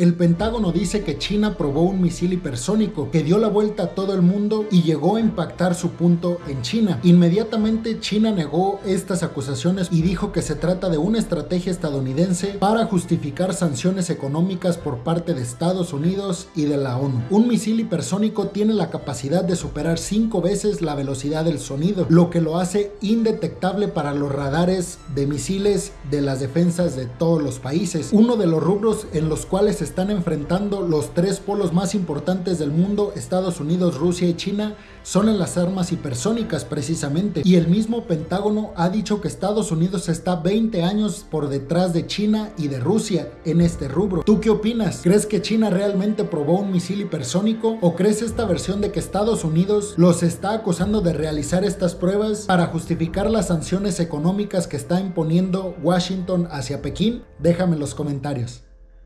El Pentágono dice que China probó un misil hipersónico que dio la vuelta a todo el mundo y llegó a impactar su punto en China. Inmediatamente China negó estas acusaciones y dijo que se trata de una estrategia estadounidense para justificar sanciones económicas por parte de Estados Unidos y de la ONU. Un misil hipersónico tiene la capacidad de superar cinco veces la velocidad del sonido, lo que lo hace indetectable para los radares de misiles de las defensas de todos los países. Uno de los rubros en los cuales están enfrentando los tres polos más importantes del mundo, Estados Unidos, Rusia y China, son en las armas hipersónicas precisamente. Y el mismo Pentágono ha dicho que Estados Unidos está 20 años por detrás de China y de Rusia en este rubro. ¿Tú qué opinas? ¿Crees que China realmente probó un misil hipersónico? ¿O crees esta versión de que Estados Unidos los está acusando de realizar estas pruebas para justificar las sanciones económicas que está imponiendo Washington hacia Pekín? Déjame en los comentarios.